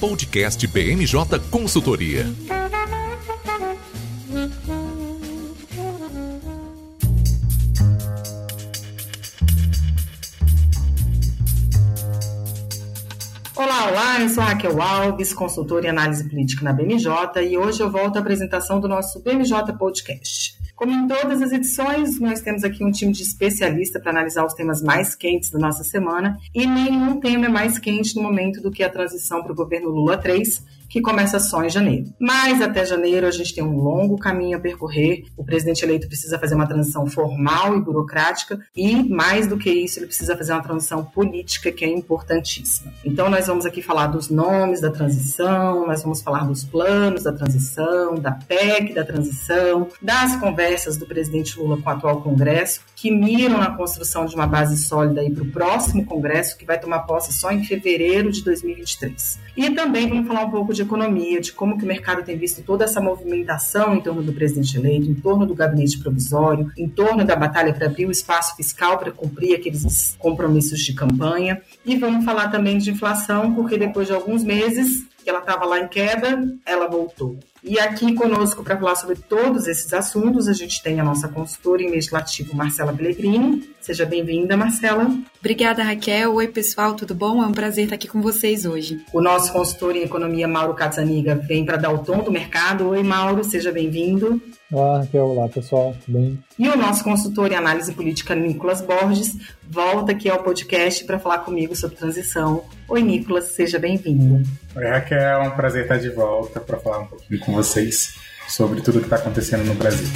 Podcast BMJ Consultoria. Olá, olá, eu sou Raquel Alves, consultora em análise política na BMJ e hoje eu volto à apresentação do nosso BMJ Podcast. Como em todas as edições, nós temos aqui um time de especialista para analisar os temas mais quentes da nossa semana. E nenhum tema é mais quente no momento do que a transição para o governo Lula 3, que começa só em janeiro. Mas até janeiro a gente tem um longo caminho a percorrer. O presidente eleito precisa fazer uma transição formal e burocrática e, mais do que isso, ele precisa fazer uma transição política que é importantíssima. Então nós vamos aqui falar dos nomes da transição, nós vamos falar dos planos da transição, da PEC da transição, das conversas do presidente Lula com o atual Congresso, que miram na construção de uma base sólida para o próximo Congresso, que vai tomar posse só em fevereiro de 2023. E também vamos falar um pouco de economia, de como que o mercado tem visto toda essa movimentação em torno do presidente eleito, em torno do gabinete provisório, em torno da batalha para abrir o espaço fiscal para cumprir aqueles compromissos de campanha. E vamos falar também de inflação, porque depois de alguns meses que ela estava lá em queda, ela voltou. E aqui conosco para falar sobre todos esses assuntos, a gente tem a nossa consultora em legislativo, Marcela Pellegrini. Seja bem-vinda, Marcela. Obrigada, Raquel. Oi, pessoal, tudo bom? É um prazer estar aqui com vocês hoje. O nosso consultor em economia, Mauro Cazzaniga, vem para dar o tom do mercado. Oi, Mauro, seja bem-vindo. Olá, Raquel. Olá, pessoal. Tudo bem? E o nosso consultor em análise política, Nicolas Borges, volta aqui ao podcast para falar comigo sobre transição. Oi, Nicolas, seja bem-vindo. Oi, Raquel. É um prazer estar de volta para falar um pouquinho com vocês sobre tudo o que está acontecendo no Brasil.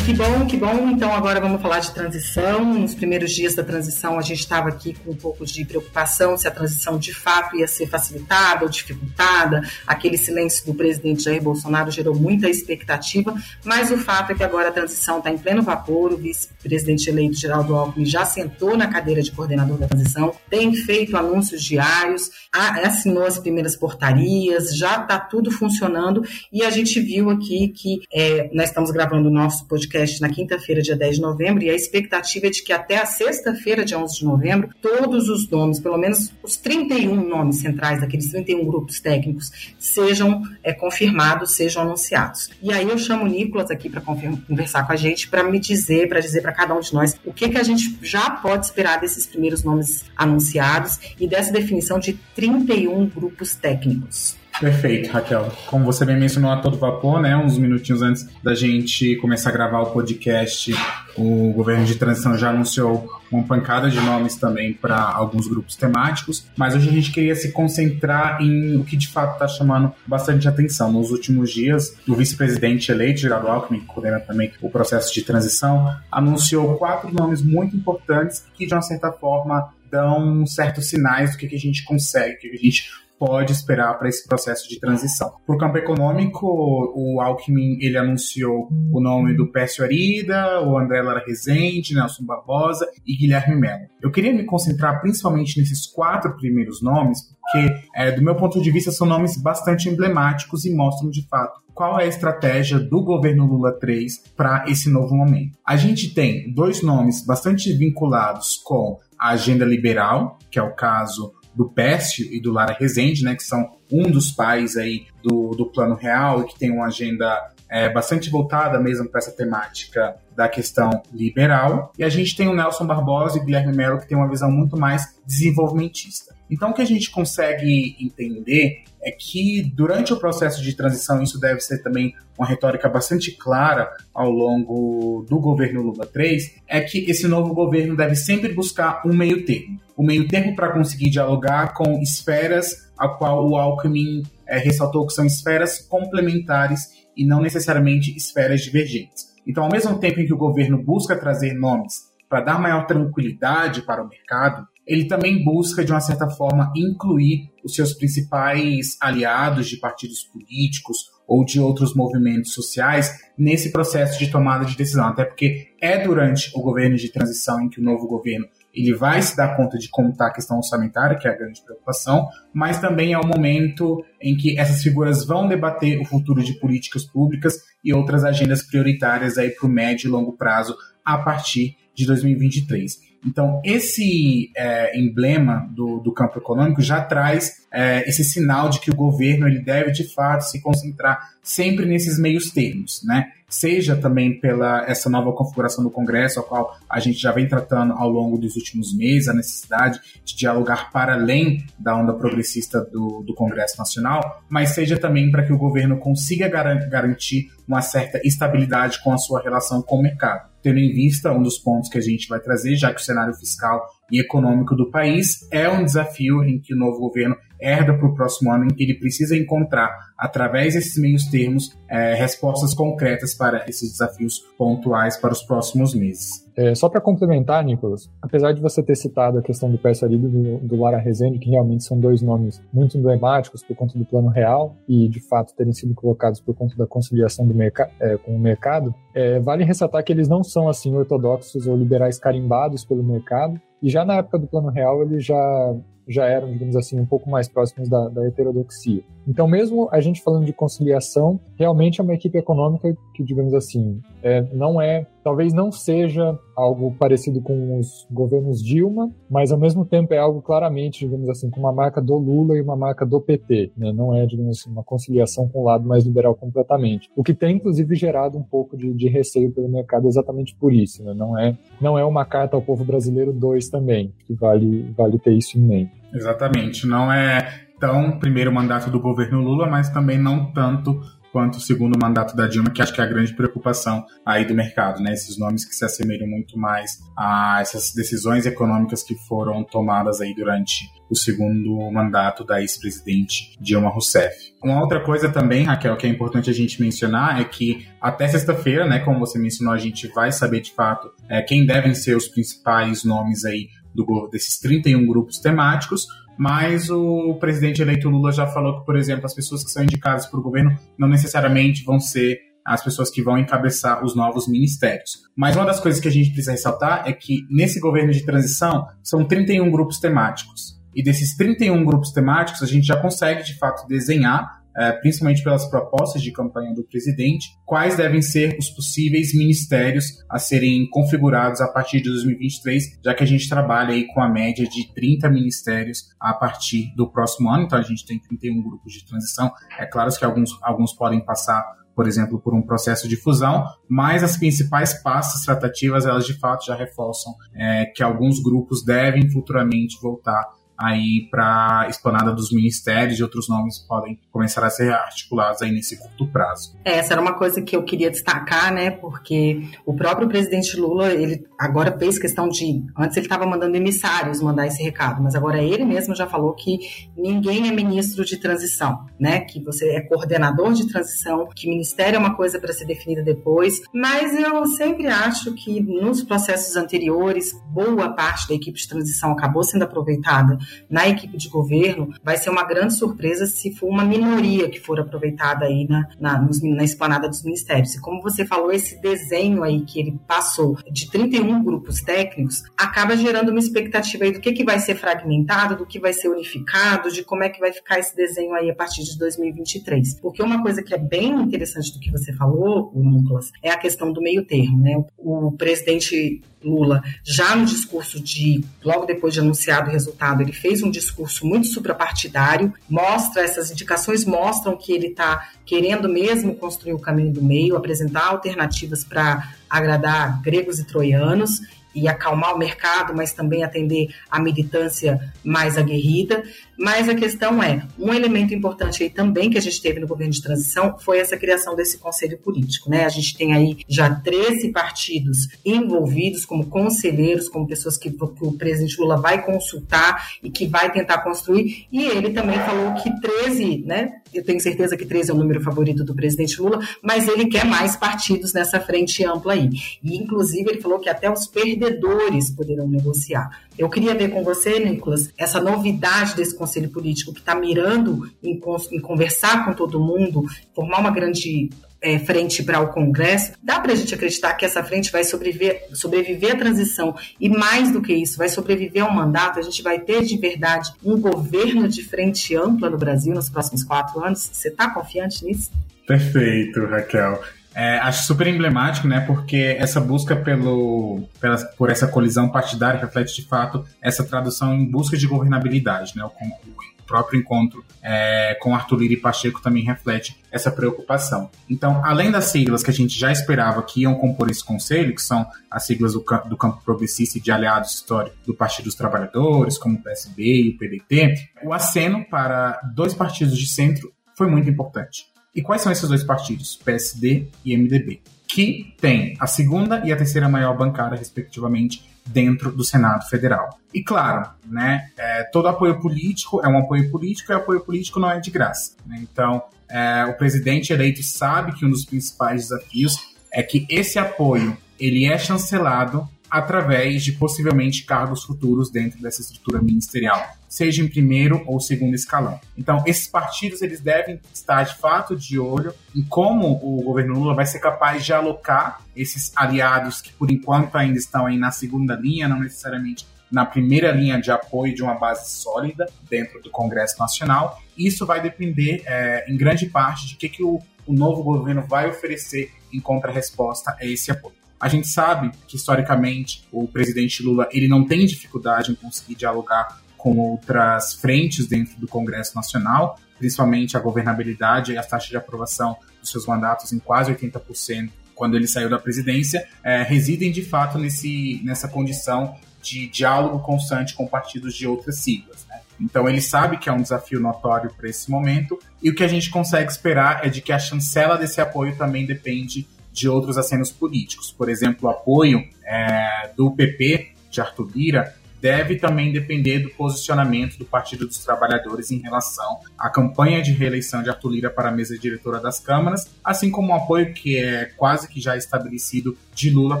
Que bom, que bom. Então agora vamos falar de transição. Nos primeiros dias da transição a gente estava aqui com um pouco de preocupação se a transição de fato ia ser facilitada ou dificultada. Aquele silêncio do presidente Jair Bolsonaro gerou muita expectativa, mas o fato é que agora a transição está em pleno vapor. O vice-presidente eleito Geraldo Alckmin já sentou na cadeira de coordenador da transição, tem feito anúncios diários, assinou as primeiras portarias, já está tudo funcionando e a gente viu aqui que é, nós estamos gravando o nosso podcast podcast na quinta-feira, dia 10 de novembro, e a expectativa é de que até a sexta-feira, dia 11 de novembro, todos os nomes, pelo menos os 31 nomes centrais daqueles 31 grupos técnicos, sejam é, confirmados, sejam anunciados. E aí eu chamo o Nicolas aqui para conversar com a gente, para me dizer, para dizer para cada um de nós o que, que a gente já pode esperar desses primeiros nomes anunciados e dessa definição de 31 grupos técnicos. Perfeito, Raquel. Como você bem mencionou a todo vapor, né, uns minutinhos antes da gente começar a gravar o podcast, o governo de transição já anunciou uma pancada de nomes também para alguns grupos temáticos, mas hoje a gente queria se concentrar em o que de fato está chamando bastante atenção. Nos últimos dias, o vice-presidente eleito, Geraldo Alckmin, que coordena também o processo de transição, anunciou quatro nomes muito importantes que, de uma certa forma, dão certos sinais do que, que a gente consegue, que a gente pode esperar para esse processo de transição. O campo econômico, o Alckmin ele anunciou o nome do Pécio Arida, o André Lara Rezende, Nelson Barbosa e Guilherme Mello. Eu queria me concentrar principalmente nesses quatro primeiros nomes, porque, é, do meu ponto de vista, são nomes bastante emblemáticos e mostram de fato qual é a estratégia do governo Lula 3 para esse novo momento. A gente tem dois nomes bastante vinculados com a agenda liberal, que é o caso do Pécio e do Lara Rezende, né, que são um dos pais aí do, do Plano Real e que tem uma agenda é, bastante voltada mesmo para essa temática da questão liberal. E a gente tem o Nelson Barbosa e o Guilherme Melo que tem uma visão muito mais desenvolvimentista. Então, o que a gente consegue entender é que durante o processo de transição, isso deve ser também uma retórica bastante clara ao longo do governo Lula 3, é que esse novo governo deve sempre buscar um meio termo. Um meio termo para conseguir dialogar com esferas a qual o Alckmin é, ressaltou que são esferas complementares e não necessariamente esferas divergentes. Então, ao mesmo tempo em que o governo busca trazer nomes para dar maior tranquilidade para o mercado, ele também busca, de uma certa forma, incluir os seus principais aliados de partidos políticos ou de outros movimentos sociais nesse processo de tomada de decisão. Até porque é durante o governo de transição em que o novo governo ele vai se dar conta de como está a questão orçamentária, que é a grande preocupação, mas também é o momento em que essas figuras vão debater o futuro de políticas públicas e outras agendas prioritárias aí para o médio e longo prazo a partir de 2023. Então, esse é, emblema do, do, campo econômico já traz é, esse sinal de que o governo ele deve, de fato, se concentrar sempre nesses meios termos, né? seja também pela essa nova configuração do Congresso, a qual a gente já vem tratando ao longo dos últimos meses, a necessidade de dialogar para além da onda progressista do, do Congresso Nacional, mas seja também para que o governo consiga garantir uma certa estabilidade com a sua relação com o mercado. Tendo em vista um dos pontos que a gente vai trazer, já que o cenário fiscal e econômico do país é um desafio em que o novo governo herda para o próximo ano, em que ele precisa encontrar, através desses meios termos, é, respostas concretas para esses desafios pontuais para os próximos meses. É, só para complementar, Nicolas, apesar de você ter citado a questão do Persa Lido e do, do Lara Rezende, que realmente são dois nomes muito emblemáticos por conta do plano real e, de fato, terem sido colocados por conta da conciliação do é, com o mercado, é, vale ressaltar que eles não são, assim, ortodoxos ou liberais carimbados pelo mercado, e já na época do plano real eles já já eram, digamos assim, um pouco mais próximos da, da heterodoxia. Então, mesmo a gente falando de conciliação, realmente é uma equipe econômica que, digamos assim, é, não é, talvez não seja algo parecido com os governos Dilma, mas ao mesmo tempo é algo claramente, digamos assim, com uma marca do Lula e uma marca do PT. Né? Não é, digamos assim, uma conciliação com o lado mais liberal completamente. O que tem, inclusive, gerado um pouco de, de receio pelo mercado exatamente por isso. Né? Não, é, não é uma carta ao povo brasileiro 2 também, que vale, vale ter isso em mente. Exatamente. Não é tão primeiro mandato do governo Lula, mas também não tanto quanto o segundo mandato da Dilma, que acho que é a grande preocupação aí do mercado, né? Esses nomes que se assemelham muito mais a essas decisões econômicas que foram tomadas aí durante o segundo mandato da ex-presidente Dilma Rousseff. Uma outra coisa também, Raquel, que é importante a gente mencionar é que até sexta-feira, né, como você mencionou, a gente vai saber de fato é, quem devem ser os principais nomes aí do, desses 31 grupos temáticos, mas o presidente eleito Lula já falou que, por exemplo, as pessoas que são indicadas por governo não necessariamente vão ser as pessoas que vão encabeçar os novos ministérios. Mas uma das coisas que a gente precisa ressaltar é que nesse governo de transição são 31 grupos temáticos. E desses 31 grupos temáticos, a gente já consegue de fato desenhar é, principalmente pelas propostas de campanha do presidente, quais devem ser os possíveis ministérios a serem configurados a partir de 2023, já que a gente trabalha aí com a média de 30 ministérios a partir do próximo ano, então a gente tem 31 grupos de transição. É claro que alguns, alguns podem passar por exemplo, por um processo de fusão, mas as principais pastas tratativas, elas de fato já reforçam é, que alguns grupos devem futuramente voltar aí para esplanada dos ministérios e outros nomes podem começar a ser articulados aí nesse curto prazo. É, essa era uma coisa que eu queria destacar, né? Porque o próprio presidente Lula, ele agora fez questão de. Antes ele estava mandando emissários mandar esse recado, mas agora ele mesmo já falou que ninguém é ministro de transição, né? Que você é coordenador de transição, que ministério é uma coisa para ser definida depois. Mas eu sempre acho que nos processos anteriores, boa parte da equipe de transição acabou sendo aproveitada na equipe de governo, vai ser uma grande surpresa se for uma minoria que for aproveitada aí na, na, nos, na esplanada dos ministérios. E como você falou, esse desenho aí que ele passou de 31 grupos técnicos acaba gerando uma expectativa aí do que, que vai ser fragmentado, do que vai ser unificado, de como é que vai ficar esse desenho aí a partir de 2023. Porque uma coisa que é bem interessante do que você falou, Nicolas, é a questão do meio termo, né? O presidente Lula, já no discurso de, logo depois de anunciado o resultado, ele fez um discurso muito suprapartidário, mostra, essas indicações mostram que ele está querendo mesmo construir o caminho do meio, apresentar alternativas para agradar gregos e troianos e acalmar o mercado, mas também atender a militância mais aguerrida. Mas a questão é, um elemento importante aí também que a gente teve no governo de transição foi essa criação desse conselho político, né? A gente tem aí já 13 partidos envolvidos como conselheiros, como pessoas que, que o presidente Lula vai consultar e que vai tentar construir, e ele também falou que 13, né? Eu tenho certeza que 13 é o número favorito do presidente Lula, mas ele quer mais partidos nessa frente ampla aí. E, inclusive, ele falou que até os perdedores poderão negociar. Eu queria ver com você, Nicolas, essa novidade desse conselho político que está mirando em, em, conversar com todo mundo, formar uma grande é, frente para o Congresso. Dá para a gente acreditar que essa frente vai sobreviver, sobreviver à transição e, mais do que isso, vai sobreviver ao mandato? A gente vai ter de verdade um governo de frente ampla no Brasil nos próximos quatro anos? Você está confiante nisso? Perfeito, Raquel. É, acho super emblemático, né? Porque essa busca pelo, pela, por essa colisão partidária reflete de fato essa tradução em busca de governabilidade, né? O, o próprio encontro é, com Arthur Lira e Pacheco também reflete essa preocupação. Então, além das siglas que a gente já esperava que iam compor esse conselho, que são as siglas do, do campo progressista e de aliados históricos do Partido dos Trabalhadores, como o PSB e o PDT, o aceno para dois partidos de centro foi muito importante. E quais são esses dois partidos, PSD e MDB? Que têm a segunda e a terceira maior bancada, respectivamente, dentro do Senado Federal. E claro, né, é, todo apoio político é um apoio político e apoio político não é de graça. Né? Então, é, o presidente eleito sabe que um dos principais desafios é que esse apoio ele é chancelado através de possivelmente cargos futuros dentro dessa estrutura ministerial, seja em primeiro ou segundo escalão. Então, esses partidos eles devem estar de fato de olho em como o governo Lula vai ser capaz de alocar esses aliados que por enquanto ainda estão aí na segunda linha, não necessariamente na primeira linha de apoio de uma base sólida dentro do Congresso Nacional. Isso vai depender, é, em grande parte, de que, que o, o novo governo vai oferecer em contrarresposta a esse apoio. A gente sabe que, historicamente, o presidente Lula ele não tem dificuldade em conseguir dialogar com outras frentes dentro do Congresso Nacional, principalmente a governabilidade e a taxa de aprovação dos seus mandatos em quase 80% quando ele saiu da presidência, é, residem de fato nesse, nessa condição de diálogo constante com partidos de outras siglas. Né? Então ele sabe que é um desafio notório para esse momento, e o que a gente consegue esperar é de que a chancela desse apoio também depende de outros acenos políticos. Por exemplo, o apoio é, do PP, de Arthur Lira, deve também depender do posicionamento do Partido dos Trabalhadores em relação à campanha de reeleição de Arthur Lira para a mesa diretora das câmaras, assim como o apoio que é quase que já estabelecido de Lula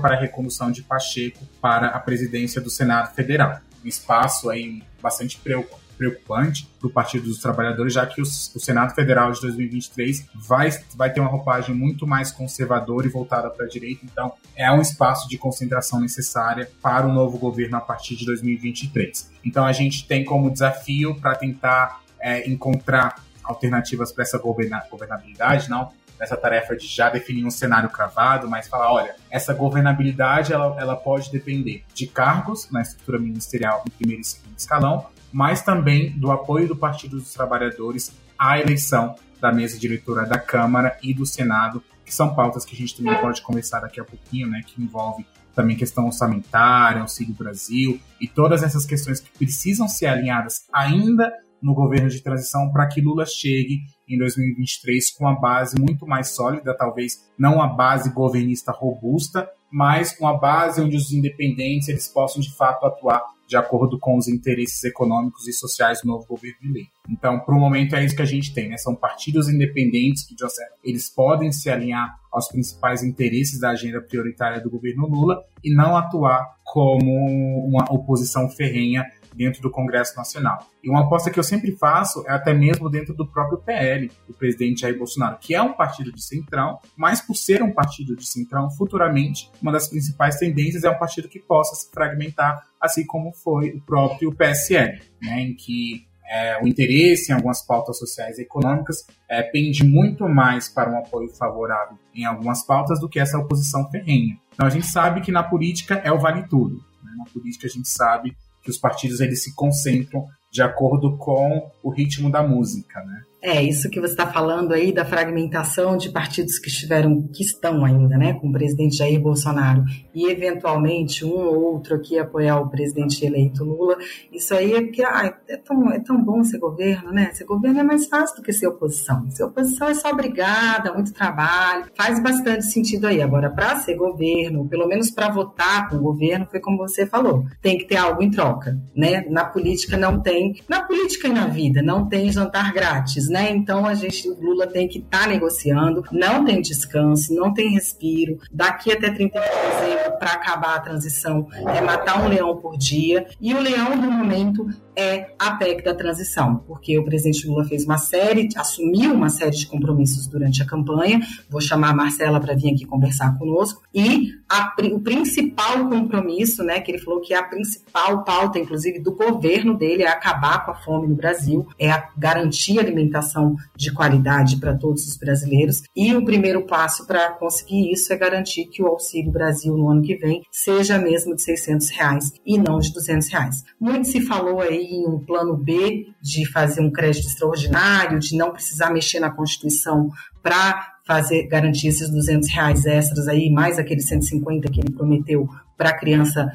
para a recondução de Pacheco para a presidência do Senado Federal. Um espaço aí bastante preocupante preocupante para o Partido dos Trabalhadores, já que o, o, Senado Federal de 2023 vai, vai ter uma roupagem muito mais conservadora e voltada para a direita, então é um espaço de concentração necessária para o novo governo a partir de 2023. Então a gente tem como desafio para tentar é, encontrar alternativas para essa governa governabilidade, não nessa tarefa de já definir um cenário cravado, mas falar, olha, essa governabilidade ela, ela pode depender de cargos na estrutura ministerial em primeiro e segundo escalão, mas também do apoio do Partido dos Trabalhadores à eleição da mesa diretora da Câmara e do Senado, que são pautas que a gente também pode conversar daqui a pouquinho, né, que envolve também questão orçamentária, Auxílio Brasil e todas essas questões que precisam ser alinhadas ainda no governo de transição para que Lula chegue em 2023 com uma base muito mais sólida, talvez não uma base governista robusta, mas uma base onde os independentes eles possam de fato atuar de acordo com os interesses econômicos e sociais do novo governo de lei. Então, para o momento é isso que a gente tem, né? São partidos independentes que, de certo, eles podem se alinhar aos principais interesses da agenda prioritária do governo Lula e não atuar como uma oposição ferrenha dentro do Congresso Nacional. E uma aposta que eu sempre faço é até mesmo dentro do próprio PL, do presidente Jair Bolsonaro, que é um partido de centrão, mas por ser um partido de centrão, futuramente, uma das principais tendências é um partido que possa se fragmentar, assim como foi o próprio PSL, né, em que é, o interesse em algumas pautas sociais e econômicas é, pende muito mais para um apoio favorável em algumas pautas do que essa oposição ferrenha. Então a gente sabe que na política é o vale tudo. Né? Na política a gente sabe que os partidos eles se concentram de acordo com o ritmo da música, né? É, isso que você está falando aí da fragmentação de partidos que estiveram, que estão ainda, né, com o presidente Jair Bolsonaro e eventualmente um ou outro aqui apoiar o presidente eleito Lula, isso aí é que é, tão, é tão bom ser governo, né? Ser governo é mais fácil do que ser oposição. Ser oposição é só obrigada, muito trabalho, faz bastante sentido aí. Agora, para ser governo, pelo menos para votar com o governo, foi como você falou, tem que ter algo em troca, né? Na política não tem, na política e na vida não tem jantar grátis, né? Né? Então a gente, o Lula tem que estar tá negociando, não tem descanso, não tem respiro. Daqui até 31 de dezembro, para acabar a transição, é matar um leão por dia. E o leão do momento é a PEC da transição, porque o presidente Lula fez uma série, assumiu uma série de compromissos durante a campanha. Vou chamar a Marcela para vir aqui conversar conosco. E a, o principal compromisso, né, que ele falou que é a principal pauta, inclusive, do governo dele é acabar com a fome no Brasil, é garantir alimentação de qualidade para todos os brasileiros. E o primeiro passo para conseguir isso é garantir que o Auxílio Brasil no ano que vem seja mesmo de 600 reais e não de 200 reais. Muito se falou aí em um plano B de fazer um crédito extraordinário, de não precisar mexer na Constituição para fazer garantir esses 200 reais extras aí, mais aqueles 150 que ele prometeu para criança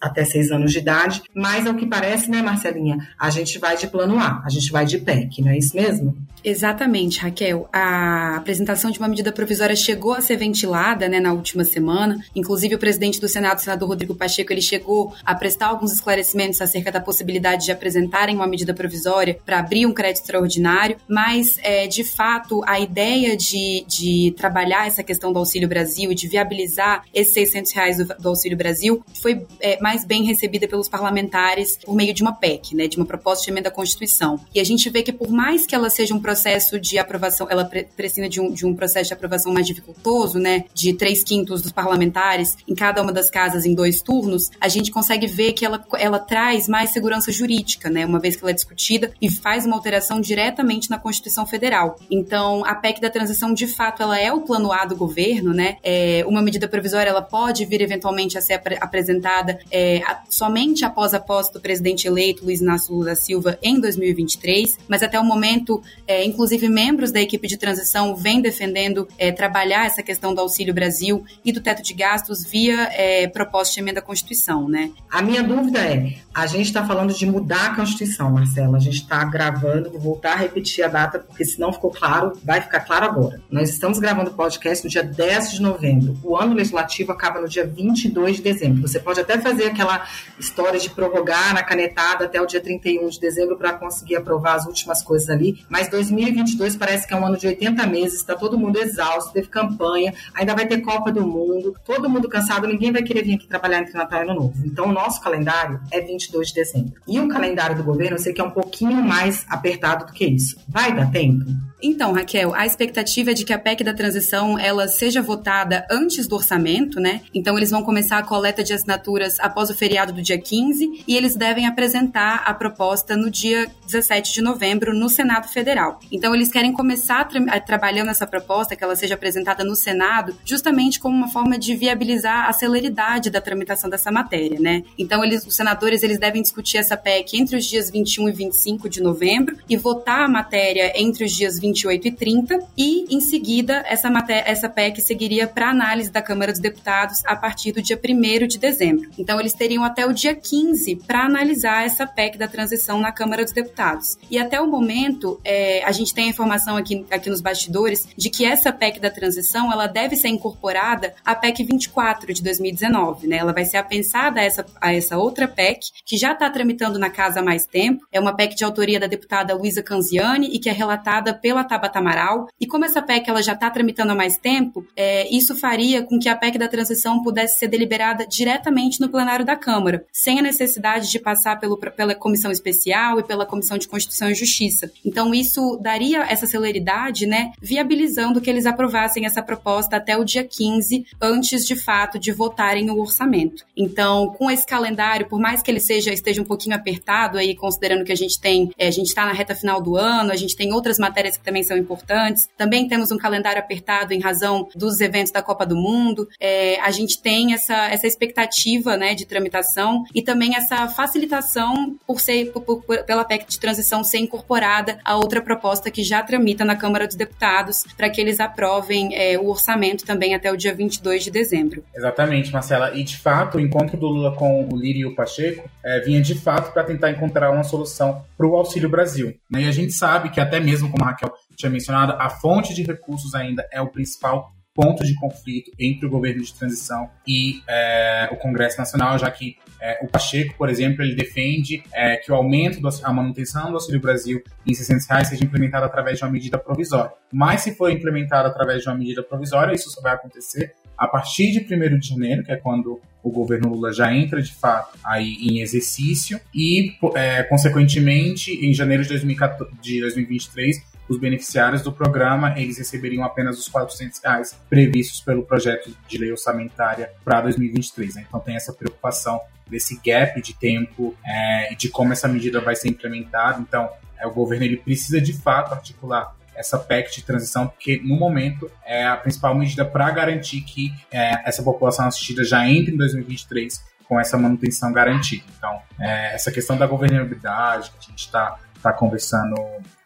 até seis anos de idade. Mas, ao que parece, né, Marcelinha, a gente vai de plano A, a gente vai de PEC, não é isso mesmo? Exatamente, Raquel. A apresentação de uma medida provisória chegou a ser ventilada né, na última semana. Inclusive, o presidente do Senado, senador Rodrigo Pacheco, ele chegou a prestar alguns esclarecimentos acerca da possibilidade de apresentarem uma medida provisória para abrir um crédito extraordinário. Mas, é, de fato, a ideia de, de trabalhar essa questão do Auxílio Brasil e de viabilizar esses 600 reais do, do Auxílio Brasil foi é, mais bem recebida pelos parlamentares por meio de uma PEC, né, de uma proposta de emenda à Constituição. E a gente vê que, por mais que ela seja um processo de aprovação, ela precisa de um, de um processo de aprovação mais dificultoso, né, de três quintos dos parlamentares em cada uma das casas em dois turnos, a gente consegue ver que ela, ela traz mais segurança jurídica, né, uma vez que ela é discutida e faz uma alteração diretamente na Constituição Federal. Então, a PEC da transição, de fato, ela é o plano A do governo, né, é, uma medida provisória, ela pode vir eventualmente a ser ap apresentada é, a, somente após a posse do presidente eleito Luiz Inácio Lula da Silva em 2023, mas até o momento, é, inclusive membros da equipe de transição vêm defendendo é, trabalhar essa questão do Auxílio Brasil e do teto de gastos via é, proposta de emenda à Constituição, né? A minha dúvida é, a gente está falando de mudar a Constituição, Marcela, a gente está gravando, vou voltar a repetir a data, porque se não ficou claro, vai ficar claro agora. Nós estamos gravando o podcast no dia 10 de novembro, o ano legislativo acaba no dia 22 de dezembro. Você pode até fazer aquela história de prorrogar na canetada até o dia 31 de dezembro para conseguir aprovar as últimas coisas ali, mas 2022 parece que é um ano de 80 meses, está todo mundo exausto, teve campanha, ainda vai ter Copa do Mundo, todo mundo cansado, ninguém vai querer vir aqui trabalhar entre Natal e Ano Novo. Então, o nosso calendário é 22 de dezembro. E o calendário do governo, eu sei que é um pouquinho mais apertado do que isso. Vai dar tempo? Então, Raquel, a expectativa é de que a PEC da transição ela seja votada antes do orçamento, né? Então eles vão começar a coleta de assinaturas após o feriado do dia 15 e eles devem apresentar a proposta no dia 17 de novembro no Senado Federal. Então eles querem começar tra trabalhando essa proposta, que ela seja apresentada no Senado, justamente como uma forma de viabilizar a celeridade da tramitação dessa matéria, né? Então eles, os senadores eles devem discutir essa PEC entre os dias 21 e 25 de novembro e votar a matéria entre os dias 20 28 e 30, e em seguida essa, essa PEC seguiria para análise da Câmara dos Deputados a partir do dia 1 de dezembro. Então eles teriam até o dia 15 para analisar essa PEC da transição na Câmara dos Deputados. E até o momento, é, a gente tem a informação aqui, aqui nos bastidores de que essa PEC da transição ela deve ser incorporada à PEC 24 de 2019. Né? Ela vai ser apensada a essa, a essa outra PEC, que já está tramitando na casa há mais tempo. É uma PEC de autoria da deputada Luísa Canziani e que é relatada pela Tabata Amaral. E como essa PEC ela já está tramitando há mais tempo, é, isso faria com que a PEC da transição pudesse ser deliberada diretamente no plenário da Câmara, sem a necessidade de passar pelo, pela comissão especial e pela comissão de Constituição e Justiça. Então isso daria essa celeridade, né, viabilizando que eles aprovassem essa proposta até o dia 15, antes de fato de votarem o orçamento. Então, com esse calendário, por mais que ele seja esteja um pouquinho apertado aí, considerando que a gente tem, é, a gente está na reta final do ano, a gente tem outras matérias que também são importantes. Também temos um calendário apertado em razão dos eventos da Copa do Mundo. É, a gente tem essa, essa expectativa né, de tramitação e também essa facilitação por ser por, por, pela PEC de transição ser incorporada a outra proposta que já tramita na Câmara dos Deputados para que eles aprovem é, o orçamento também até o dia 22 de dezembro. Exatamente, Marcela. E de fato, o encontro do Lula com o Lírio e o Pacheco é, vinha de fato para tentar encontrar uma solução para o Auxílio Brasil. Né? E a gente sabe que até mesmo, como a Raquel tinha mencionado, a fonte de recursos ainda é o principal ponto de conflito entre o governo de transição e é, o Congresso Nacional, já que é, o Pacheco, por exemplo, ele defende é, que o aumento, da a manutenção do Auxílio Brasil em 600 reais seja implementado através de uma medida provisória. Mas se for implementado através de uma medida provisória, isso só vai acontecer a partir de 1 de janeiro, que é quando o governo Lula já entra de fato aí em exercício e, é, consequentemente, em janeiro de, 2014, de 2023 os beneficiários do programa eles receberiam apenas os 400 reais previstos pelo projeto de lei orçamentária para 2023. Né? Então tem essa preocupação desse gap de tempo é, e de como essa medida vai ser implementada. Então É, o governo ele precisa de fato articular essa PEC de transição, porque no momento é a principal medida para garantir que é, essa população assistida já entre em 2023 com essa manutenção garantida. Então, é, essa questão da governabilidade que a gente está tá conversando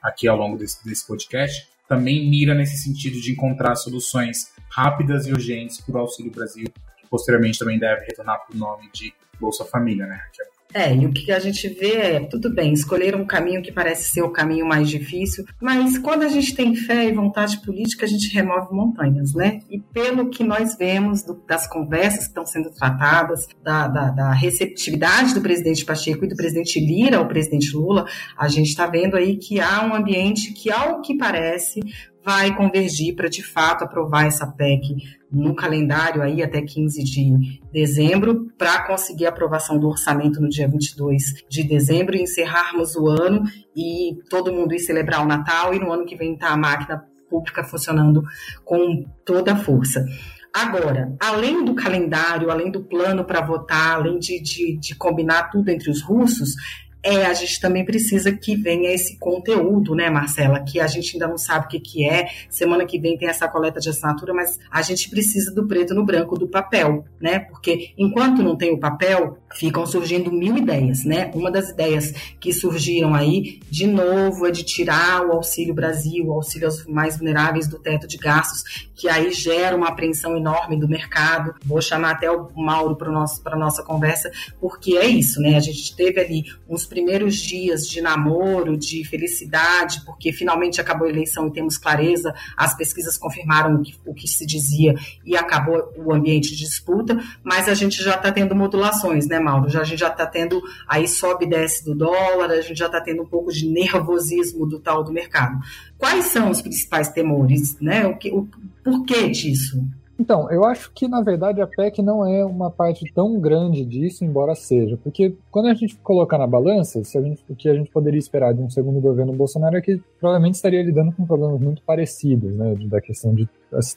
aqui ao longo desse, desse podcast também mira nesse sentido de encontrar soluções rápidas e urgentes para o Auxílio Brasil, que posteriormente também deve retornar para o nome de Bolsa Família, né, Raquel? É, e o que a gente vê é, tudo bem, escolher um caminho que parece ser o caminho mais difícil, mas quando a gente tem fé e vontade política, a gente remove montanhas, né? E pelo que nós vemos do, das conversas que estão sendo tratadas, da, da, da, receptividade do presidente Pacheco e do presidente Lira ao presidente Lula, a gente está vendo aí que há um ambiente que, ao que parece, vai convergir para de fato aprovar essa PEC no calendário aí até 15 de dezembro, para conseguir a aprovação do orçamento no dia 22 de dezembro e encerrarmos o ano e todo mundo ir celebrar o Natal e no ano que vem tá a máquina pública funcionando com toda a força. Agora, além do calendário, além do plano para votar, além de, de, de combinar tudo entre os russos, é, a gente também precisa que venha esse conteúdo, né, Marcela? Que a gente ainda não sabe o que, que é. Semana que vem tem essa coleta de assinatura, mas a gente precisa do preto no branco do papel, né? Porque enquanto não tem o papel, ficam surgindo mil ideias, né? Uma das ideias que surgiram aí, de novo, é de tirar o Auxílio Brasil, o auxílio aos mais vulneráveis do teto de gastos, que aí gera uma apreensão enorme do mercado. Vou chamar até o Mauro para a nossa conversa, porque é isso, né? A gente teve ali uns primeiros dias de namoro, de felicidade, porque finalmente acabou a eleição e temos clareza, as pesquisas confirmaram o que, o que se dizia e acabou o ambiente de disputa, mas a gente já está tendo modulações, né, Mauro? Já, a gente já está tendo aí sobe e desce do dólar, a gente já está tendo um pouco de nervosismo do tal do mercado. Quais são os principais temores, né? O, que, o porquê disso? Então, eu acho que na verdade a PEC não é uma parte tão grande disso, embora seja, porque quando a gente colocar na balança, se a gente, o que a gente poderia esperar de um segundo governo Bolsonaro é que provavelmente estaria lidando com problemas muito parecidos, né, da questão de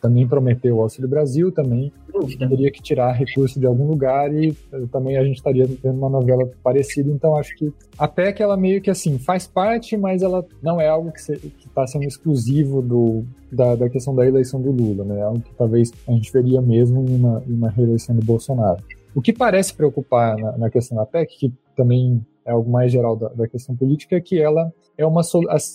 também prometeu o Auxílio Brasil, também teria que tirar recurso de algum lugar e eh, também a gente estaria tendo uma novela parecida. Então acho que a PEC ela meio que assim faz parte, mas ela não é algo que está sendo exclusivo do, da, da, questão da eleição do Lula, né? É algo que talvez a gente veria mesmo em uma, em uma reeleição do Bolsonaro. O que parece preocupar na, na questão da PEC, que também é algo mais geral da, da questão política, é que ela é uma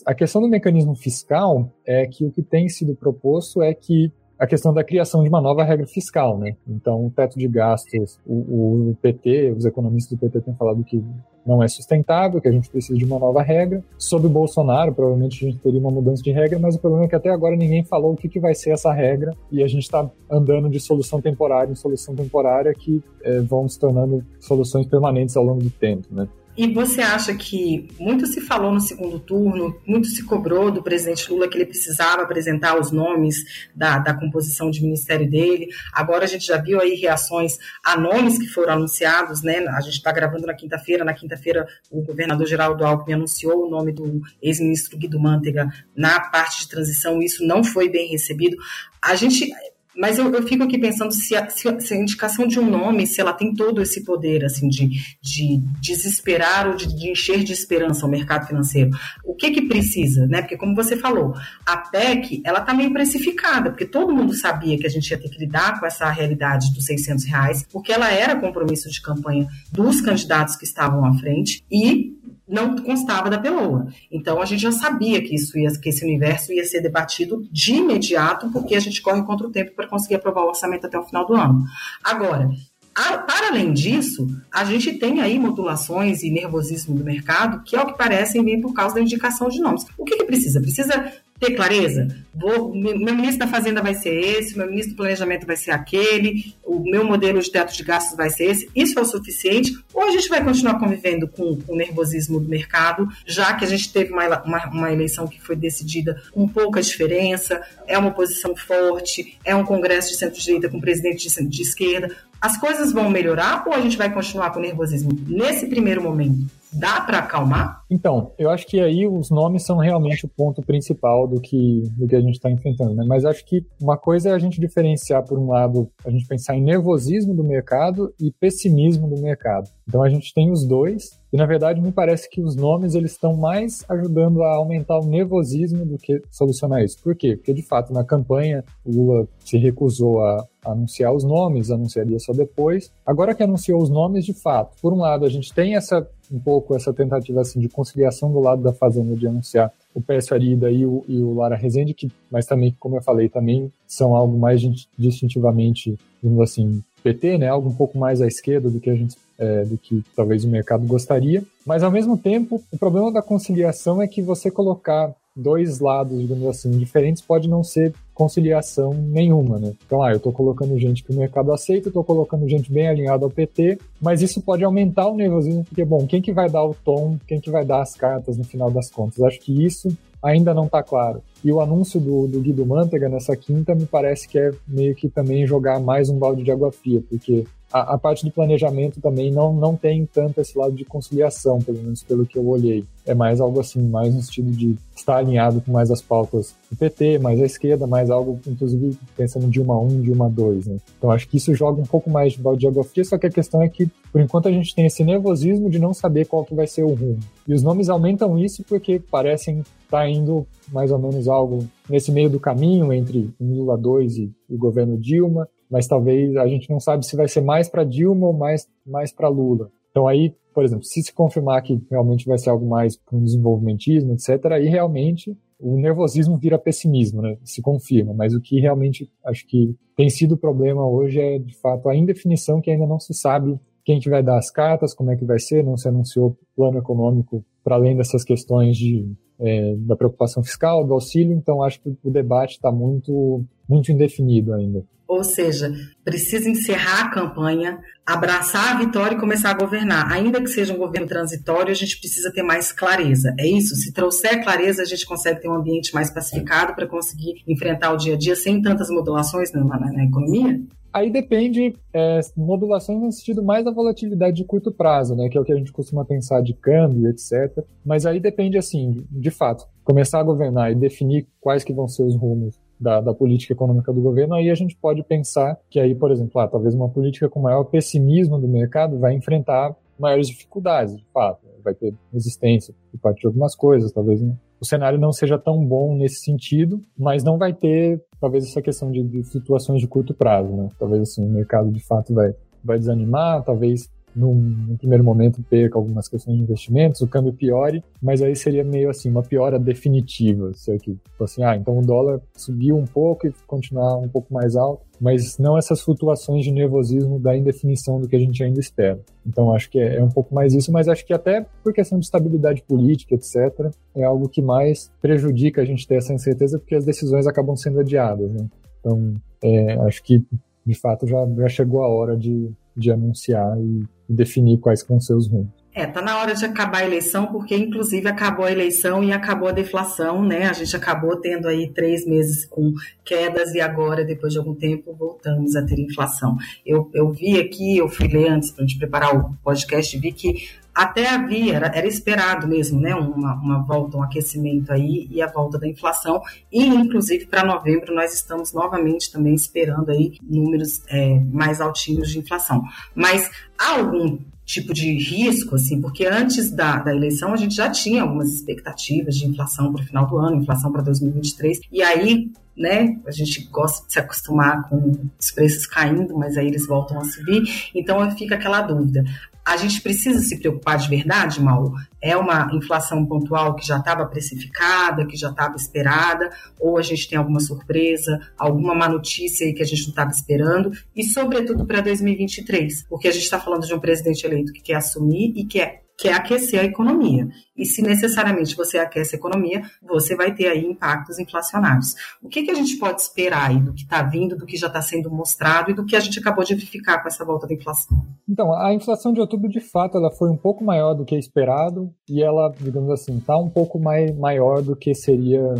a questão do mecanismo fiscal é que o que tem sido proposto é que a questão da criação de uma nova regra fiscal, né? Então, o teto de gastos, o, o, PT, os economistas do PT têm falado que não é sustentável, que a gente precisa de uma nova regra. Sob o Bolsonaro, provavelmente a gente teria uma mudança de regra, mas o problema é que até agora ninguém falou o que, que vai ser essa regra e a gente está andando de solução temporária em solução temporária que é, vão se tornando soluções permanentes ao longo do tempo, né? E você acha que muito se falou no segundo turno, muito se cobrou do presidente Lula que ele precisava apresentar os nomes da, da composição de ministério dele. Agora a gente já viu aí reações a nomes que foram anunciados, né? A gente está gravando na quinta-feira. Na quinta-feira, o governador Geraldo Alckmin anunciou o nome do ex-ministro Guido Mantega na parte de transição. Isso não foi bem recebido. A gente mas eu, eu fico aqui pensando se a, se a, indicação de um nome, se ela tem todo esse poder, assim, de, de desesperar ou de, de encher de esperança o mercado financeiro. O que que precisa, né? Porque como você falou, a PEC, ela tá meio precificada, porque todo mundo sabia que a gente ia ter que lidar com essa realidade dos 600 reais, porque ela era compromisso de campanha dos candidatos que estavam à frente e não constava da Peloa. Então a gente já sabia que isso ia, que esse universo ia ser debatido de imediato, porque a gente corre contra o tempo para conseguir aprovar o orçamento até o final do ano. Agora, a, para além disso, a gente tem aí modulações e nervosismo do mercado, que é o que parecem vir por causa da indicação de nomes. O que, que precisa? Precisa ter clareza? Vou, meu ministro da Fazenda vai ser esse, meu ministro do Planejamento vai ser aquele, o meu modelo de teto de gastos vai ser esse. Isso é o suficiente? Ou a gente vai continuar convivendo com, com o nervosismo do mercado, já que a gente teve uma, uma, uma eleição que foi decidida com pouca diferença, é uma oposição forte, é um congresso de centro-direita com presidente de, de esquerda. As coisas vão melhorar ou a gente vai continuar com o nervosismo? Nesse primeiro momento, dá para acalmar? Então, eu acho que aí os nomes são realmente o ponto principal do que, do que a gente está enfrentando, né? Mas acho que uma coisa é a gente diferenciar, por um lado, a gente pensar em nervosismo do mercado e pessimismo do mercado. Então a gente tem os dois, e na verdade me parece que os nomes eles estão mais ajudando a aumentar o nervosismo do que solucionar isso. Por quê? Porque de fato na campanha o Lula se recusou a anunciar os nomes, anunciaria só depois. Agora que anunciou os nomes, de fato, por um lado a gente tem essa um pouco essa tentativa assim de conciliação do lado da Fazenda de anunciar o Pércio Arida e o, e o Lara Rezende, que, mas também, como eu falei, também são algo mais distintivamente, digamos assim, PT, né? Algo um pouco mais à esquerda do que a gente é, do que talvez o mercado gostaria. Mas ao mesmo tempo, o problema da conciliação é que você colocar dois lados, digamos assim, diferentes pode não ser conciliação nenhuma, né? Então, ah, eu estou colocando gente que o mercado aceita, estou colocando gente bem alinhada ao PT, mas isso pode aumentar o nervosismo, porque, bom, quem que vai dar o tom, quem que vai dar as cartas no final das contas? Acho que isso ainda não está claro. E o anúncio do, do Guido Mantega nessa quinta me parece que é meio que também jogar mais um balde de água fria, porque a, a, parte do planejamento também não, não tem tanto esse lado de conciliação, pelo menos pelo que eu olhei. É mais algo assim, mais no sentido de estar alinhado com mais as pautas do PT, mais a esquerda, mais algo, inclusive, pensando de uma 1, de uma 2, né? Então acho que isso joga um pouco mais de balde de água fria, só que a questão é que, por enquanto, a gente tem esse nervosismo de não saber qual que vai ser o rumo. E os nomes aumentam isso porque parecem estar tá indo mais ou menos algo nesse meio do caminho entre Lula 2 e o governo Dilma, mas talvez a gente não sabe se vai ser mais para Dilma ou mais, mais para Lula. Então aí, por exemplo, se se confirmar que realmente vai ser algo mais para um desenvolvimentismo, etc., aí realmente o nervosismo vira pessimismo, né? Se confirma. Mas o que realmente acho que tem sido o problema hoje é, de fato, a indefinição que ainda não se sabe quem que vai dar as cartas, como é que vai ser, não se anunciou plano econômico para além dessas questões de, é, da preocupação fiscal, do auxílio, então acho que o debate está muito, muito indefinido ainda. Ou seja, precisa encerrar a campanha, abraçar a vitória e começar a governar. Ainda que seja um governo transitório, a gente precisa ter mais clareza. É isso? Se trouxer clareza, a gente consegue ter um ambiente mais pacificado para conseguir enfrentar o dia a dia sem tantas modulações na, na, na economia? Aí depende, é, modulações no sentido mais da volatilidade de curto prazo, né, que é o que a gente costuma pensar de câmbio, etc. Mas aí depende, assim, de fato, começar a governar e definir quais que vão ser os rumos da, da, política econômica do governo, aí a gente pode pensar que aí, por exemplo, ah, talvez uma política com maior pessimismo do mercado vai enfrentar maiores dificuldades, de fato. Vai ter resistência por parte de algumas coisas, talvez né? o cenário não seja tão bom nesse sentido, mas não vai ter, talvez, essa questão de, de situações de curto prazo, né? Talvez, assim, o mercado, de fato, vai, vai desanimar, talvez num, primeiro momento perca algumas questões de investimentos, o câmbio piore, mas aí seria meio assim, uma piora definitiva, se aqui, tipo assim, ah, então o dólar subiu um pouco e continuar um pouco mais alto, mas não essas flutuações de nervosismo da indefinição do que a gente ainda espera. Então acho que é, é um pouco mais isso, mas acho que até por questão de estabilidade política, etc., é algo que mais prejudica a gente ter essa incerteza, porque as decisões acabam sendo adiadas, né? Então, é, acho que de fato já, já chegou a hora de, de anunciar e definir quais vão ser os rumos. É, tá na hora de acabar a eleição, porque inclusive acabou a eleição e acabou a deflação, né? A gente acabou tendo aí três meses com quedas e agora, depois de algum tempo, voltamos a ter inflação. Eu, eu vi aqui, eu fui ler antes para gente preparar o podcast, vi que até havia, era, era esperado mesmo, né? Uma, uma volta, um aquecimento aí e a volta da inflação. E, inclusive, para novembro, nós estamos novamente também esperando aí números é, mais altinhos de inflação. Mas há algum tipo de risco, assim, porque antes da, da eleição a gente já tinha algumas expectativas de inflação para o final do ano, inflação para 2023, e aí, né, a gente gosta de se acostumar com os preços caindo, mas aí eles voltam a subir, então fica aquela dúvida a gente precisa se preocupar de verdade, Mauro? É uma inflação pontual que já estava precificada, que já estava esperada, ou a gente tem alguma surpresa, alguma má notícia aí que a gente não estava esperando, e sobretudo para 2023, porque a gente está falando de um presidente eleito que quer assumir e quer que é aquecer a economia. E se necessariamente você aquece a economia, você vai ter aí impactos inflacionários. O que, que a gente pode esperar aí do que está vindo, do que já está sendo mostrado e do que a gente acabou de verificar com essa volta da inflação? Então, a inflação de outubro, de fato, ela foi um pouco maior do que esperado e ela, digamos assim, está um pouco mais, maior do que seria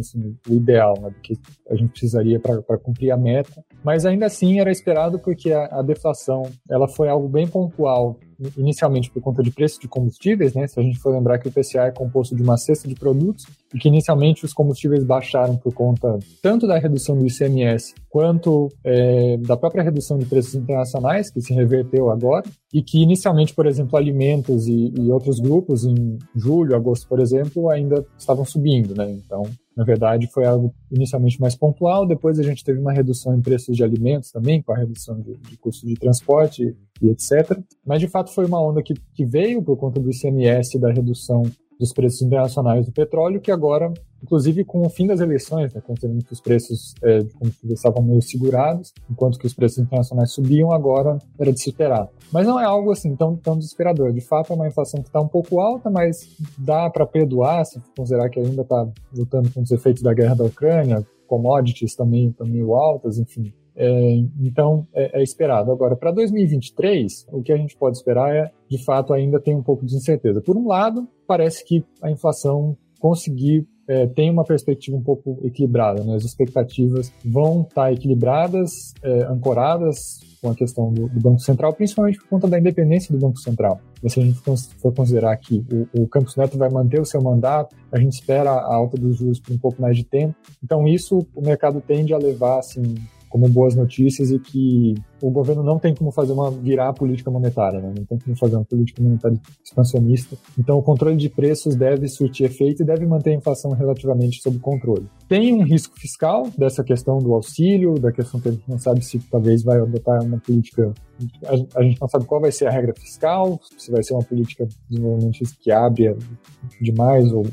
assim, o ideal, né, do que a gente precisaria para cumprir a meta. Mas ainda assim era esperado porque a, a deflação ela foi algo bem pontual inicialmente por conta de preço de combustíveis, né? Se a gente for lembrar que o PCA é composto de uma cesta de produtos e que inicialmente os combustíveis baixaram por conta tanto da redução do ICMS quanto é, da própria redução de preços internacionais, que se reverteu agora, e que inicialmente, por exemplo, alimentos e, e outros grupos, em julho, agosto, por exemplo, ainda estavam subindo, né? Então, na verdade, foi algo inicialmente mais pontual, depois a gente teve uma redução em preços de alimentos também, com a redução de, de custo de transporte e etc. Mas, de fato, foi uma onda que, que veio por conta do ICMS da redução dos preços internacionais do petróleo, que agora, inclusive com o fim das eleições, né, considerando que os preços é, de combustível estavam meio segurados, enquanto que os preços internacionais subiam, agora era de se esperar. Mas não é algo assim tão, tão desesperador. De fato, é uma inflação que está um pouco alta, mas dá para perdoar, se considerar que ainda está lutando com os efeitos da guerra da Ucrânia, commodities também estão meio altas, enfim. É, então, é, é, esperado. Agora, para 2023, o que a gente pode esperar é, de fato, ainda tem um pouco de incerteza. Por um lado, parece que a inflação conseguir é, tem uma perspectiva um pouco equilibrada. Né? As expectativas vão estar tá equilibradas, é, ancoradas com a questão do, do, Banco Central, principalmente por conta da independência do Banco Central. E se a gente for considerar que o, o Campos Neto vai manter o seu mandato, a gente espera a alta dos juros por um pouco mais de tempo. Então, isso o mercado tende a levar assim, como boas notícias e que o governo não tem como fazer uma virar a política monetária, né? não tem como fazer uma política monetária expansionista. Então, o controle de preços deve surtir efeito e deve manter a inflação relativamente sob controle. Tem um risco fiscal dessa questão do auxílio, da questão que a gente não sabe se talvez vai adotar uma política. A gente não sabe qual vai ser a regra fiscal, se vai ser uma política desenvolvimento que abre demais ou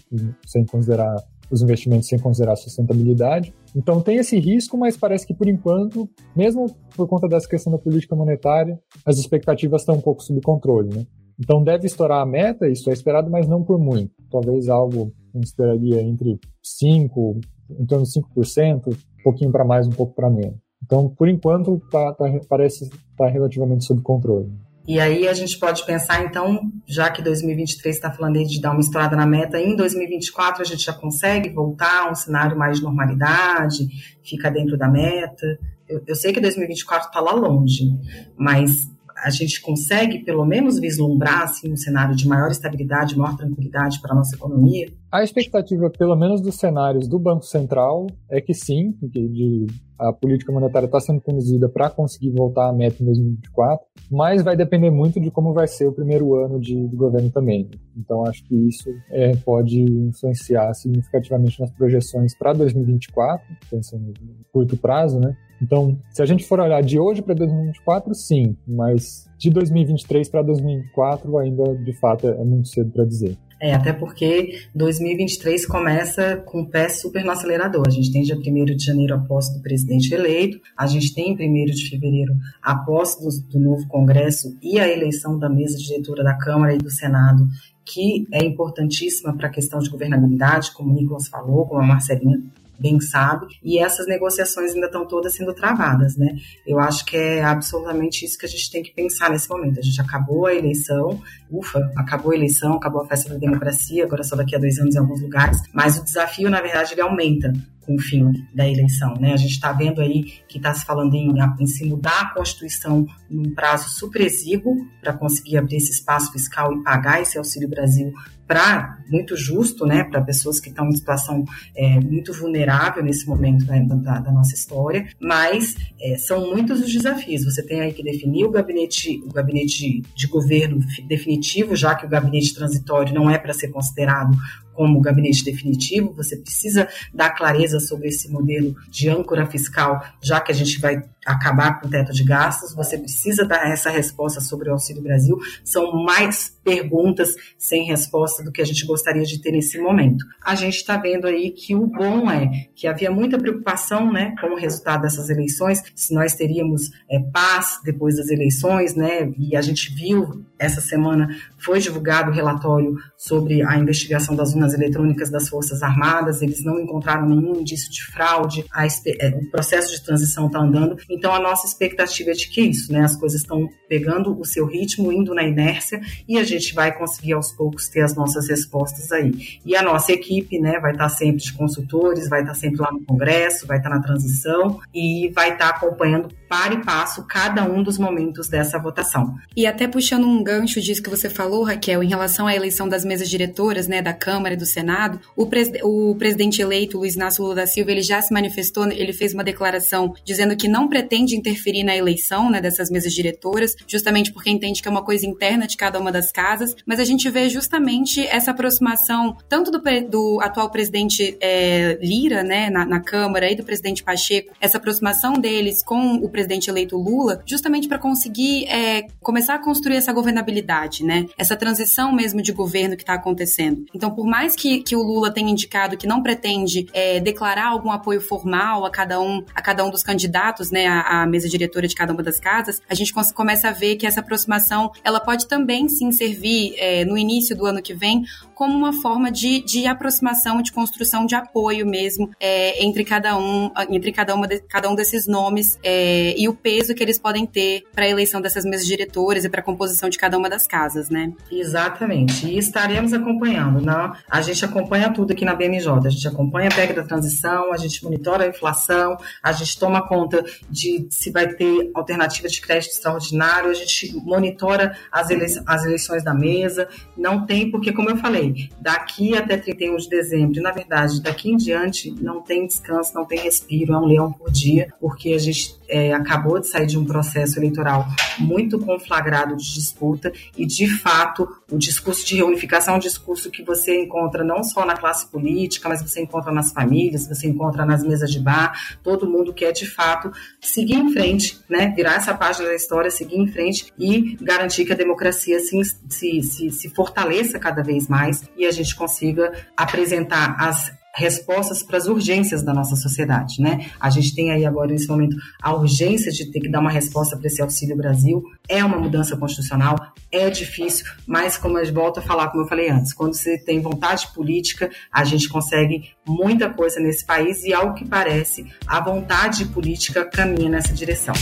sem considerar os investimentos sem considerar sustentabilidade. Então tem esse risco, mas parece que por enquanto, mesmo por conta dessa questão da política monetária, as expectativas estão um pouco sob controle, né? Então deve estourar a meta, isso é esperado, mas não por muito. Talvez algo a gente esperaria entre 5, em torno de 5%, um pouquinho para mais, um pouco para menos. Então, por enquanto, tá, tá, parece estar tá relativamente sob controle. E aí a gente pode pensar, então, já que 2023 está falando aí de dar uma estourada na meta, em 2024 a gente já consegue voltar a um cenário mais de normalidade, fica dentro da meta. Eu, eu sei que 2024 está lá longe, mas a gente consegue pelo menos vislumbrar assim, um cenário de maior estabilidade, maior tranquilidade para a nossa economia? A expectativa, pelo menos dos cenários do Banco Central, é que sim, de, de a política monetária está sendo conduzida para conseguir voltar à meta em 2024, mas vai depender muito de como vai ser o primeiro ano de, de governo também. Então, acho que isso é, pode influenciar significativamente nas projeções para 2024, pensando no curto prazo, né? Então, se a gente for olhar de hoje para 2024, sim, mas de 2023 para 2024 ainda, de fato, é muito cedo para dizer. É, até porque 2023 começa com o pé super no acelerador. A gente tem dia 1 de janeiro a posse do presidente eleito, a gente tem 1 de fevereiro a posse do, do novo Congresso e a eleição da mesa diretora da Câmara e do Senado, que é importantíssima para a questão de governabilidade, como o Nicolas falou, como a Marcelinha bem sabe, e essas negociações ainda estão todas sendo travadas, né? Eu acho que é absolutamente isso que a gente tem que pensar nesse momento. A gente acabou a eleição, ufa, acabou a eleição, acabou a festa da democracia, agora só daqui a dois anos em alguns lugares, mas o desafio, na verdade, ele aumenta com o fim da eleição. Né? A gente está vendo aí que está se falando em, em se mudar a Constituição num prazo super exíguo para conseguir abrir esse espaço fiscal e pagar esse Auxílio Brasil para muito justo, né, para pessoas que estão em situação é, muito vulnerável nesse momento né, da, da, nossa história, mas é, são muitos os desafios. Você tem aí que definir o gabinete, o gabinete de governo definitivo, já que o gabinete transitório não é para ser considerado como gabinete definitivo, você precisa dar clareza sobre esse modelo de âncora fiscal, já que a gente vai acabar com o teto de gastos, você precisa dar essa resposta sobre o Auxílio Brasil. São mais perguntas sem resposta do que a gente gostaria de ter nesse momento. A gente está vendo aí que o bom é que havia muita preocupação, né, com o resultado dessas eleições, se nós teríamos é, paz depois das eleições, né, e a gente viu essa semana foi divulgado o relatório sobre a investigação das urnas eletrônicas das Forças Armadas, eles não encontraram nenhum indício de fraude, a, é, o processo de transição está andando, Então a nossa expectativa é de que isso, né? As coisas estão pegando o seu ritmo, indo na inércia e a gente vai conseguir aos poucos ter as nossas respostas aí. E a nossa equipe, né, vai estar sempre de consultores, vai estar sempre lá no Congresso, vai estar na transição e vai estar acompanhando para e passo cada um dos momentos dessa votação. E até puxando um gancho disso que você falou, Raquel, em relação à eleição das mesas diretoras, né, da Câmara e do Senado, o, pres o presidente eleito, Luiz Inácio Lula da Silva, ele já se manifestou, ele fez uma declaração dizendo que não pretende interferir na eleição, né, dessas mesas diretoras, justamente porque entende que é uma coisa interna de cada uma das casas, mas a gente vê justamente essa aproximação tanto do, do atual presidente é, Lira, né, na, na Câmara, e do presidente Pacheco, essa aproximação deles com o presidente eleito Lula, justamente para conseguir é, começar a construir essa governabilidade, né? Essa transição mesmo de governo que está acontecendo. Então, por mais que, que o Lula tenha indicado que não pretende é, declarar algum apoio formal a cada um, a cada um dos candidatos, né, à, à mesa diretora de cada uma das casas, a gente começa a ver que essa aproximação ela pode também sim servir é, no início do ano que vem como uma forma de, de aproximação, de construção de apoio mesmo é, entre cada um, entre cada, uma de, cada um desses nomes é, e o peso que eles podem ter para a eleição dessas mesas diretoras e para a composição de cada uma das casas, né? Exatamente. E estaremos acompanhando. Não? A gente acompanha tudo aqui na BMJ. A gente acompanha a PEC da transição, a gente monitora a inflação, a gente toma conta de se vai ter alternativa de crédito extraordinário, a gente monitora as, eleições, as eleições da mesa. Não tem, porque, como eu falei, daqui até 31 de dezembro, na verdade, daqui em diante, não tem descanso, não tem respiro, é um leão por dia, porque a gente é, acabou de sair de um processo eleitoral muito conflagrado de disputa e, de fato, o discurso de reunificação é um discurso que você encontra não só na classe política, mas você encontra nas famílias, você encontra nas mesas de bar, todo mundo quer, de fato, seguir em frente, né, virar essa página da história, seguir em frente e garantir que a democracia se, se, se, se fortaleça cada vez mais e a gente consiga apresentar as respostas para as urgências da nossa sociedade, né? A gente tem aí agora nesse momento a urgência de ter que dar uma resposta para esse auxílio Brasil. É uma mudança constitucional, é difícil, mas como eu volto a falar, como eu falei antes, quando você tem vontade política, a gente consegue muita coisa nesse país e ao que parece, a vontade política caminha nessa direção.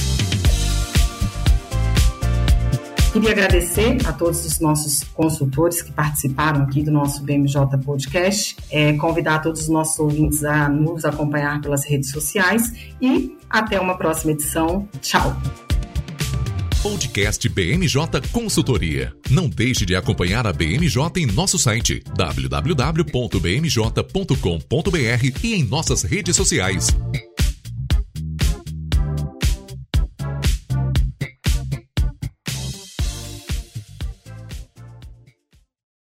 Queria agradecer a todos os nossos consultores que participaram aqui do nosso BMJ Podcast, é, convidar todos os nossos ouvintes a nos acompanhar pelas redes sociais e até uma próxima edição. Tchau! Podcast BMJ Consultoria. Não deixe de acompanhar a BMJ em nosso site www.bmj.com.br e em nossas redes sociais.